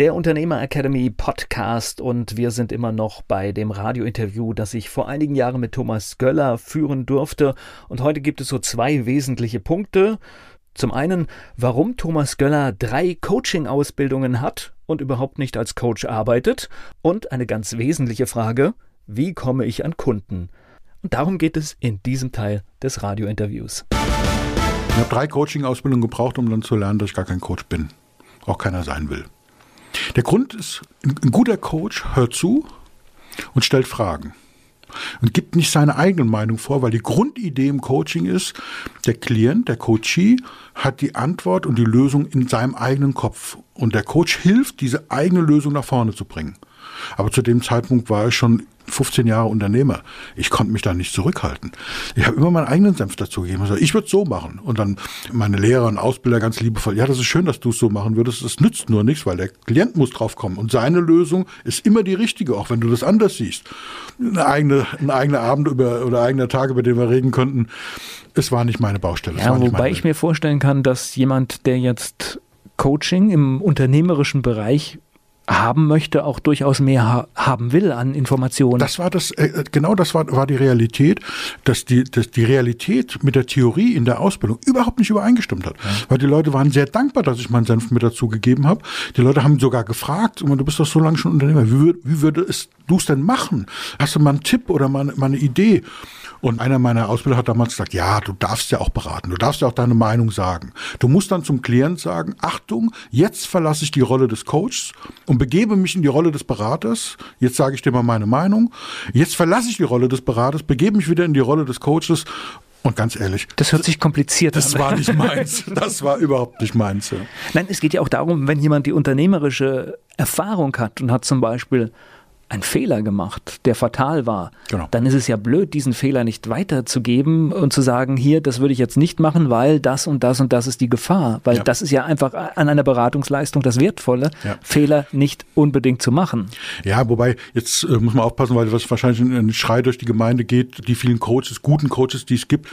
Der Unternehmer Academy Podcast und wir sind immer noch bei dem Radiointerview, das ich vor einigen Jahren mit Thomas Göller führen durfte. Und heute gibt es so zwei wesentliche Punkte. Zum einen, warum Thomas Göller drei Coaching-Ausbildungen hat und überhaupt nicht als Coach arbeitet. Und eine ganz wesentliche Frage, wie komme ich an Kunden? Und darum geht es in diesem Teil des Radiointerviews. Ich habe drei Coaching-Ausbildungen gebraucht, um dann zu lernen, dass ich gar kein Coach bin. Auch keiner sein will. Der Grund ist, ein guter Coach hört zu und stellt Fragen. Und gibt nicht seine eigene Meinung vor, weil die Grundidee im Coaching ist, der Klient, der Coachee, hat die Antwort und die Lösung in seinem eigenen Kopf. Und der Coach hilft, diese eigene Lösung nach vorne zu bringen. Aber zu dem Zeitpunkt war ich schon 15 Jahre Unternehmer. Ich konnte mich da nicht zurückhalten. Ich habe immer meinen eigenen Senf dazu gegeben. Also ich würde es so machen. Und dann meine Lehrer und Ausbilder ganz liebevoll, ja, das ist schön, dass du es so machen würdest. Das nützt nur nichts, weil der Klient muss drauf kommen. Und seine Lösung ist immer die richtige, auch wenn du das anders siehst. Eine eigene, ein eigener Abend über, oder eigener Tag, über den wir reden könnten. Es war nicht meine Baustelle. Ja, wobei ich mir vorstellen kann, dass jemand, der jetzt Coaching im unternehmerischen Bereich haben möchte, auch durchaus mehr ha haben will an Informationen. Das war das, äh, äh, genau das war, war die Realität, dass die, dass die Realität mit der Theorie in der Ausbildung überhaupt nicht übereingestimmt hat. Ja. Weil die Leute waren sehr dankbar, dass ich meinen Senf mit dazu gegeben habe. Die Leute haben sogar gefragt, du bist doch so lange schon Unternehmer, wie, wie würde du es denn machen? Hast du mal einen Tipp oder mal, mal eine Idee? Und einer meiner Ausbilder hat damals gesagt, ja, du darfst ja auch beraten, du darfst ja auch deine Meinung sagen. Du musst dann zum Klient sagen, Achtung, jetzt verlasse ich die Rolle des Coaches und begebe mich in die Rolle des Beraters. Jetzt sage ich dir mal meine Meinung. Jetzt verlasse ich die Rolle des Beraters, begebe mich wieder in die Rolle des Coaches und ganz ehrlich. Das hört sich kompliziert an. Das war nicht meins. Das war überhaupt nicht meins. Nein, es geht ja auch darum, wenn jemand die unternehmerische Erfahrung hat und hat zum Beispiel einen Fehler gemacht, der fatal war, genau. dann ist es ja blöd, diesen Fehler nicht weiterzugeben und zu sagen, hier, das würde ich jetzt nicht machen, weil das und das und das ist die Gefahr. Weil ja. das ist ja einfach an einer Beratungsleistung das Wertvolle, ja. Fehler nicht unbedingt zu machen. Ja, wobei, jetzt äh, muss man aufpassen, weil was wahrscheinlich ein Schrei durch die Gemeinde geht, die vielen Coaches, guten Coaches, die es gibt.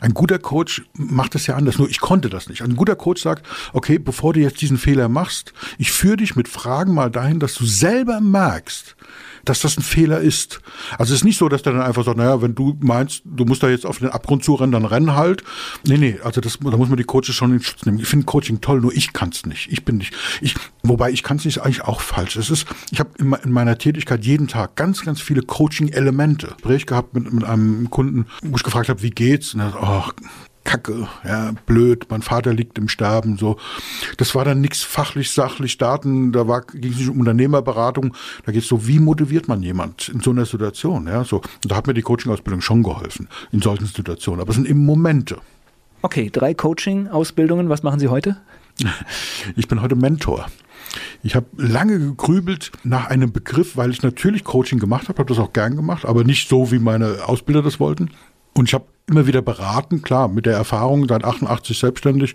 Ein guter Coach macht das ja anders, nur ich konnte das nicht. Ein guter Coach sagt, okay, bevor du jetzt diesen Fehler machst, ich führe dich mit Fragen mal dahin, dass du selber merkst, dass das ein Fehler ist. Also es ist nicht so, dass der dann einfach sagt, naja, wenn du meinst, du musst da jetzt auf den Abgrund zurennen, dann renn halt. Nee, nee, also das, da muss man die Coaches schon in Schutz nehmen. Ich finde Coaching toll, nur ich kann es nicht. Ich bin nicht. Ich, wobei ich kann es nicht, ist eigentlich auch falsch. Es ist, ich habe in, in, meiner Tätigkeit jeden Tag ganz, ganz viele Coaching-Elemente. Gespräch gehabt mit, mit einem Kunden, wo ich gefragt habe, wie geht's? Und er sagt, oh, Kacke, ja, blöd, mein Vater liegt im Sterben, so. Das war dann nichts fachlich, sachlich, Daten, da ging es nicht um Unternehmerberatung, da geht es so, wie motiviert man jemand in so einer Situation, ja, so. Und da hat mir die Coaching-Ausbildung schon geholfen, in solchen Situationen, aber es sind eben Momente. Okay, drei Coaching-Ausbildungen, was machen Sie heute? Ich bin heute Mentor. Ich habe lange gegrübelt nach einem Begriff, weil ich natürlich Coaching gemacht habe, habe das auch gern gemacht, aber nicht so, wie meine Ausbilder das wollten. Und ich habe immer wieder beraten, klar, mit der Erfahrung, seit 88 selbstständig.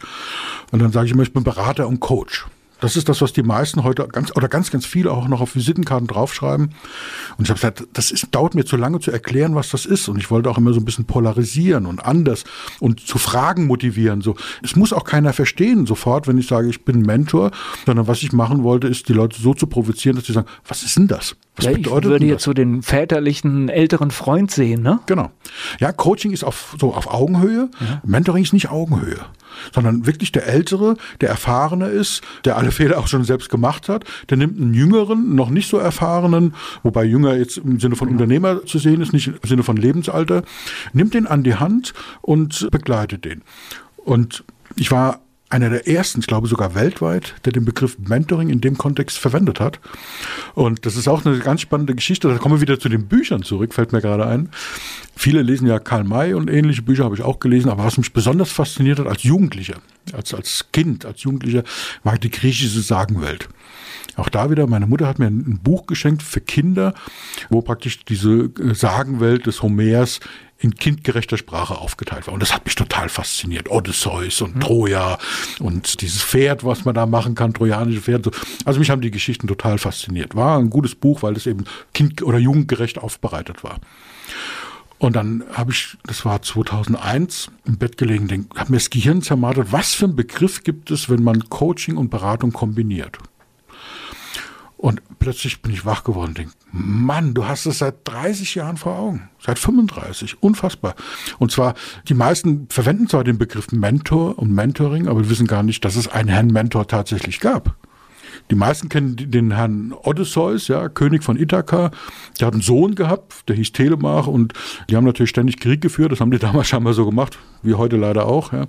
Und dann sage ich immer, ich bin Berater und Coach. Das ist das, was die meisten heute ganz oder ganz, ganz viele auch noch auf Visitenkarten draufschreiben. Und ich habe gesagt, das ist, dauert mir zu lange zu erklären, was das ist. Und ich wollte auch immer so ein bisschen polarisieren und anders und zu Fragen motivieren. So, es muss auch keiner verstehen sofort, wenn ich sage, ich bin Mentor, sondern was ich machen wollte, ist, die Leute so zu provozieren, dass sie sagen, was ist denn das? Was ja, ich würde jetzt so den väterlichen älteren Freund sehen, ne? Genau. Ja, Coaching ist auf, so auf Augenhöhe. Ja. Mentoring ist nicht Augenhöhe sondern wirklich der Ältere, der Erfahrene ist, der alle Fehler auch schon selbst gemacht hat, der nimmt einen Jüngeren, noch nicht so Erfahrenen, wobei Jünger jetzt im Sinne von Unternehmer zu sehen ist, nicht im Sinne von Lebensalter, nimmt den an die Hand und begleitet den. Und ich war einer der ersten, ich glaube sogar weltweit, der den Begriff Mentoring in dem Kontext verwendet hat. Und das ist auch eine ganz spannende Geschichte. Da kommen wir wieder zu den Büchern zurück, fällt mir gerade ein. Viele lesen ja Karl May und ähnliche Bücher habe ich auch gelesen, aber was mich besonders fasziniert hat als Jugendlicher, als, als Kind, als Jugendlicher, war die griechische Sagenwelt. Auch da wieder, meine Mutter hat mir ein Buch geschenkt für Kinder, wo praktisch diese äh, Sagenwelt des Homers in kindgerechter Sprache aufgeteilt war. Und das hat mich total fasziniert. Odysseus und. Troja und dieses Pferd, was man da machen kann, trojanische Pferde. Also mich haben die Geschichten total fasziniert. War ein gutes Buch, weil es eben kind- oder jugendgerecht aufbereitet war. Und dann habe ich, das war 2001, im Bett gelegen, habe mir das Gehirn zermartert, was für ein Begriff gibt es, wenn man Coaching und Beratung kombiniert. Und plötzlich bin ich wach geworden und denke, Mann, du hast es seit 30 Jahren vor Augen, seit 35, unfassbar. Und zwar, die meisten verwenden zwar den Begriff Mentor und Mentoring, aber wissen gar nicht, dass es einen Herrn Mentor tatsächlich gab. Die meisten kennen den Herrn Odysseus, ja, König von Ithaka. Der hat einen Sohn gehabt, der hieß Telemach und die haben natürlich ständig Krieg geführt. Das haben die damals scheinbar so gemacht, wie heute leider auch. Ja.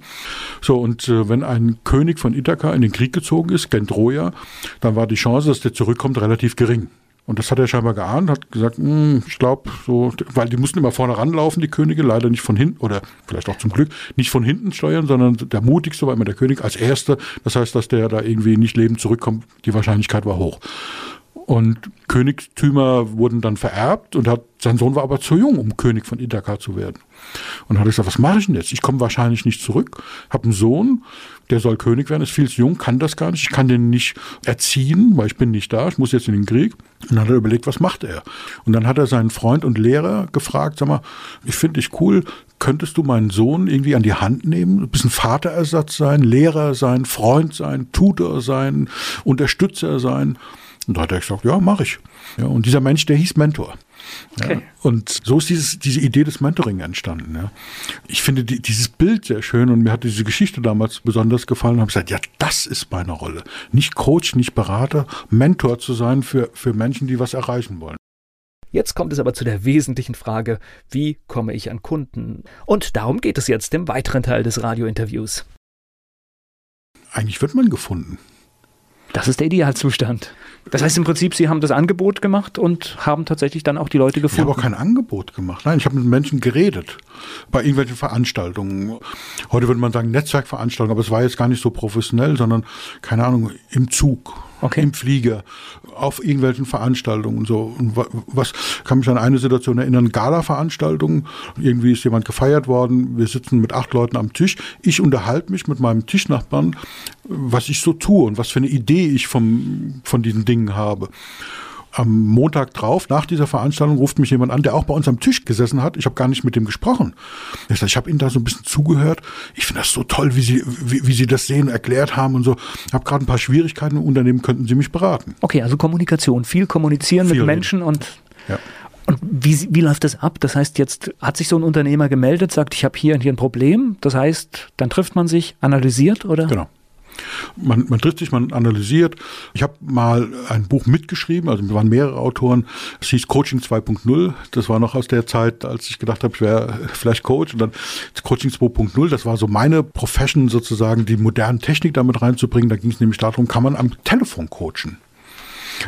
So, und äh, wenn ein König von Ithaka in den Krieg gezogen ist, gen Troja, dann war die Chance, dass der zurückkommt, relativ gering. Und das hat er scheinbar geahnt, hat gesagt, hm, ich glaube, so, weil die mussten immer vorne ranlaufen, die Könige, leider nicht von hinten, oder vielleicht auch zum Glück, nicht von hinten steuern, sondern der mutigste war immer der König als Erster. Das heißt, dass der da irgendwie nicht lebend zurückkommt, die Wahrscheinlichkeit war hoch. Und Königstümer wurden dann vererbt und hat, sein Sohn war aber zu jung, um König von Ithaka zu werden. Und hat gesagt, was mache ich denn jetzt? Ich komme wahrscheinlich nicht zurück, habe einen Sohn, der soll König werden, ist viel zu jung, kann das gar nicht, ich kann den nicht erziehen, weil ich bin nicht da, ich muss jetzt in den Krieg. Und dann hat er überlegt, was macht er? Und dann hat er seinen Freund und Lehrer gefragt, sag mal, ich finde dich cool, könntest du meinen Sohn irgendwie an die Hand nehmen, ein bisschen Vaterersatz sein, Lehrer sein, Freund sein, Tutor sein, Unterstützer sein? Und da hat er gesagt, ja, mache ich. Ja, und dieser Mensch, der hieß Mentor. Okay. Ja, und so ist dieses, diese Idee des Mentoring entstanden. Ja. Ich finde die, dieses Bild sehr schön und mir hat diese Geschichte damals besonders gefallen und habe gesagt, ja, das ist meine Rolle. Nicht Coach, nicht Berater, Mentor zu sein für, für Menschen, die was erreichen wollen. Jetzt kommt es aber zu der wesentlichen Frage, wie komme ich an Kunden? Und darum geht es jetzt im weiteren Teil des Radiointerviews. Eigentlich wird man gefunden. Das ist der Idealzustand. Das heißt im Prinzip, Sie haben das Angebot gemacht und haben tatsächlich dann auch die Leute gefunden. Ich habe auch kein Angebot gemacht. Nein, ich habe mit Menschen geredet bei irgendwelchen Veranstaltungen. Heute würde man sagen Netzwerkveranstaltungen, aber es war jetzt gar nicht so professionell, sondern keine Ahnung im Zug okay. im Flieger, auf irgendwelchen Veranstaltungen und so. Und was kann mich an eine Situation erinnern? Gala-Veranstaltungen. Irgendwie ist jemand gefeiert worden. Wir sitzen mit acht Leuten am Tisch. Ich unterhalte mich mit meinem Tischnachbarn, was ich so tue und was für eine Idee ich vom, von diesen Dingen habe am Montag drauf, nach dieser Veranstaltung, ruft mich jemand an, der auch bei uns am Tisch gesessen hat. Ich habe gar nicht mit dem gesprochen. Ich, ich habe Ihnen da so ein bisschen zugehört. Ich finde das so toll, wie Sie, wie, wie Sie das sehen, erklärt haben und so. Ich habe gerade ein paar Schwierigkeiten im Unternehmen, könnten Sie mich beraten. Okay, also Kommunikation, viel kommunizieren viel mit Menschen reden. und ja. Und wie, wie läuft das ab? Das heißt, jetzt hat sich so ein Unternehmer gemeldet, sagt, ich habe hier und hier ein Problem. Das heißt, dann trifft man sich, analysiert oder? Genau. Man, man trifft sich, man analysiert. Ich habe mal ein Buch mitgeschrieben, also waren mehrere Autoren. Es hieß Coaching 2.0. Das war noch aus der Zeit, als ich gedacht habe, ich wäre vielleicht Coach. Und dann Coaching 2.0, das war so meine Profession sozusagen, die moderne Technik damit reinzubringen. Da ging es nämlich darum, kann man am Telefon coachen.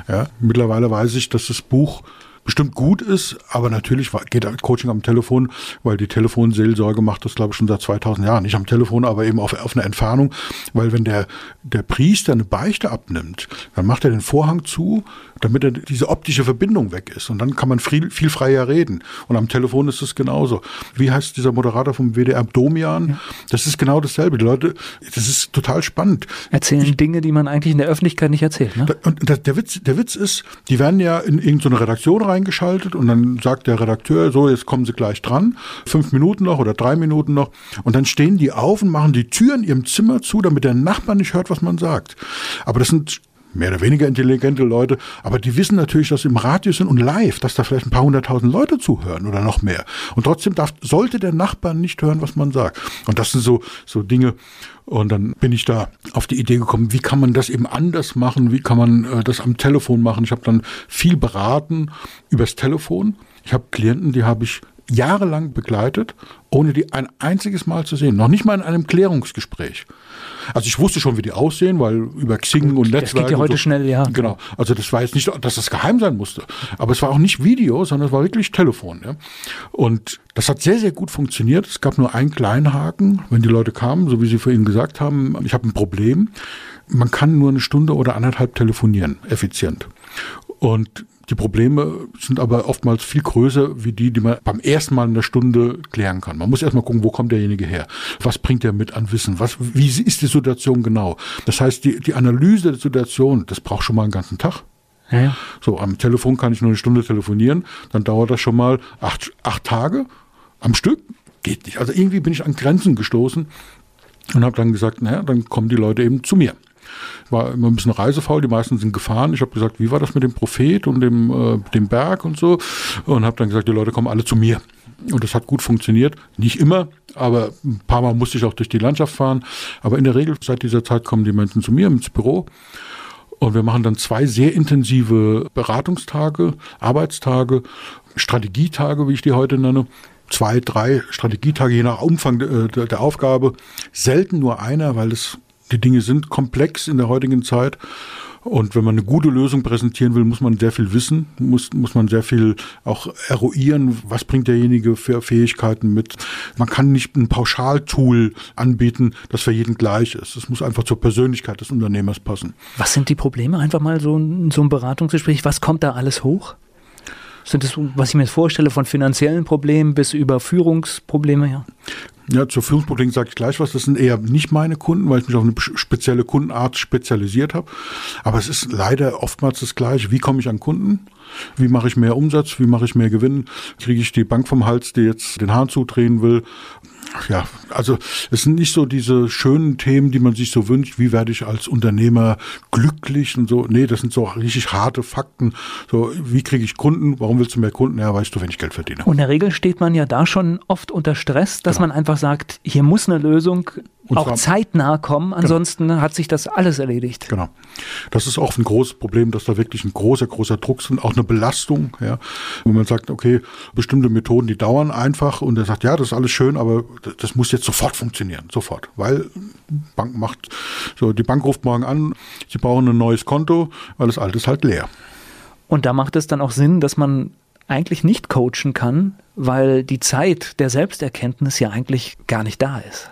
Ja, mittlerweile weiß ich, dass das Buch bestimmt gut ist, aber natürlich geht Coaching am Telefon, weil die Telefonseelsorge macht das, glaube ich, schon seit 2000 Jahren. Nicht am Telefon, aber eben auf, auf eine Entfernung, weil wenn der, der Priester eine Beichte abnimmt, dann macht er den Vorhang zu, damit diese optische Verbindung weg ist. Und dann kann man viel, viel freier reden. Und am Telefon ist es genauso. Wie heißt dieser Moderator vom WDR, Domian? Ja. Das ist genau dasselbe. Die Leute, das ist total spannend. Erzählen ich, Dinge, die man eigentlich in der Öffentlichkeit nicht erzählt. Ne? Und der, der, Witz, der Witz ist, die werden ja in irgendeine Redaktion rein eingeschaltet und dann sagt der Redakteur, so, jetzt kommen Sie gleich dran, fünf Minuten noch oder drei Minuten noch und dann stehen die auf und machen die Türen ihrem Zimmer zu, damit der Nachbar nicht hört, was man sagt. Aber das sind mehr oder weniger intelligente Leute, aber die wissen natürlich, dass sie im Radio sind und live, dass da vielleicht ein paar hunderttausend Leute zuhören oder noch mehr. Und trotzdem darf, sollte der Nachbar nicht hören, was man sagt. Und das sind so, so Dinge. Und dann bin ich da auf die Idee gekommen, wie kann man das eben anders machen? Wie kann man äh, das am Telefon machen? Ich habe dann viel beraten übers Telefon. Ich habe Klienten, die habe ich jahrelang begleitet, ohne die ein einziges Mal zu sehen. Noch nicht mal in einem Klärungsgespräch. Also ich wusste schon, wie die aussehen, weil über Xing und Netzwerk. Das geht ja heute so, schnell, ja. Genau. Also das war jetzt nicht, dass das geheim sein musste. Aber es war auch nicht Video, sondern es war wirklich Telefon. Ja. Und das hat sehr, sehr gut funktioniert. Es gab nur einen kleinen Haken, wenn die Leute kamen, so wie Sie vorhin gesagt haben, ich habe ein Problem. Man kann nur eine Stunde oder anderthalb telefonieren, effizient. Und die Probleme sind aber oftmals viel größer wie die, die man beim ersten Mal in der Stunde klären kann. Man muss erstmal gucken, wo kommt derjenige her? Was bringt er mit an Wissen? Was, wie ist die Situation genau? Das heißt, die, die Analyse der Situation, das braucht schon mal einen ganzen Tag. Ja. So, am Telefon kann ich nur eine Stunde telefonieren, dann dauert das schon mal acht, acht Tage am Stück. Geht nicht. Also irgendwie bin ich an Grenzen gestoßen und habe dann gesagt, naja, dann kommen die Leute eben zu mir war immer ein bisschen reisefaul, die meisten sind gefahren. Ich habe gesagt, wie war das mit dem Prophet und dem, äh, dem Berg und so und habe dann gesagt, die Leute kommen alle zu mir. Und das hat gut funktioniert. Nicht immer, aber ein paar Mal musste ich auch durch die Landschaft fahren. Aber in der Regel seit dieser Zeit kommen die Menschen zu mir ins Büro. Und wir machen dann zwei sehr intensive Beratungstage, Arbeitstage, Strategietage, wie ich die heute nenne. Zwei, drei Strategietage, je nach Umfang der, der Aufgabe. Selten nur einer, weil es die Dinge sind komplex in der heutigen Zeit. Und wenn man eine gute Lösung präsentieren will, muss man sehr viel wissen, muss, muss man sehr viel auch eruieren, was bringt derjenige für Fähigkeiten mit. Man kann nicht ein Pauschaltool anbieten, das für jeden gleich ist. Es muss einfach zur Persönlichkeit des Unternehmers passen. Was sind die Probleme? Einfach mal so, so ein Beratungsgespräch, was kommt da alles hoch? Sind das, was ich mir vorstelle, von finanziellen Problemen bis über Führungsprobleme? Ja. Ja, zur Führungsproblem sage ich gleich was. Das sind eher nicht meine Kunden, weil ich mich auf eine spezielle Kundenart spezialisiert habe. Aber es ist leider oftmals das Gleiche. Wie komme ich an Kunden? Wie mache ich mehr Umsatz? Wie mache ich mehr Gewinn? Kriege ich die Bank vom Hals, die jetzt den Hahn zudrehen will? Ja, also es sind nicht so diese schönen Themen, die man sich so wünscht, wie werde ich als Unternehmer glücklich und so. Nee, das sind so richtig harte Fakten. So, wie kriege ich Kunden? Warum willst du mehr Kunden? Ja, weißt du, wenn ich Geld verdiene. Und in der Regel steht man ja da schon oft unter Stress, dass genau. man einfach sagt, hier muss eine Lösung und auch zeitnah kommen, genau. ansonsten genau. hat sich das alles erledigt. Genau. Das ist auch ein großes Problem, dass da wirklich ein großer, großer Druck sind, auch eine Belastung, ja. Wo man sagt, okay, bestimmte Methoden, die dauern einfach und er sagt, ja, das ist alles schön, aber das muss jetzt sofort funktionieren, sofort. Weil Bank macht, so, die Bank ruft morgen an, sie brauchen ein neues Konto, weil das alte ist halt leer. Und da macht es dann auch Sinn, dass man eigentlich nicht coachen kann, weil die Zeit der Selbsterkenntnis ja eigentlich gar nicht da ist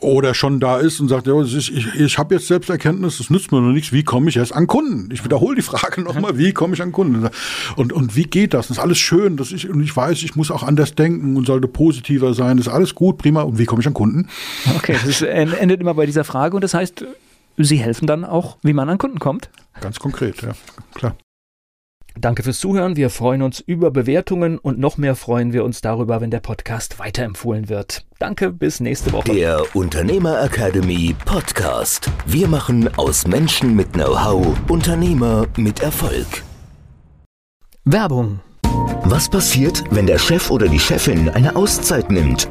oder schon da ist und sagt, ja, ich, ich, ich habe jetzt Selbsterkenntnis, das nützt mir noch nichts, wie komme ich erst an Kunden? Ich wiederhole die Frage nochmal, wie komme ich an Kunden? Und, und wie geht das? Das ist alles schön, dass ich, und ich weiß, ich muss auch anders denken und sollte positiver sein, das ist alles gut, prima, und wie komme ich an Kunden? Okay, das endet immer bei dieser Frage und das heißt, Sie helfen dann auch, wie man an Kunden kommt? Ganz konkret, ja, klar. Danke fürs Zuhören. Wir freuen uns über Bewertungen und noch mehr freuen wir uns darüber, wenn der Podcast weiterempfohlen wird. Danke, bis nächste Woche. Der Unternehmer Academy Podcast. Wir machen aus Menschen mit Know-how Unternehmer mit Erfolg. Werbung. Was passiert, wenn der Chef oder die Chefin eine Auszeit nimmt?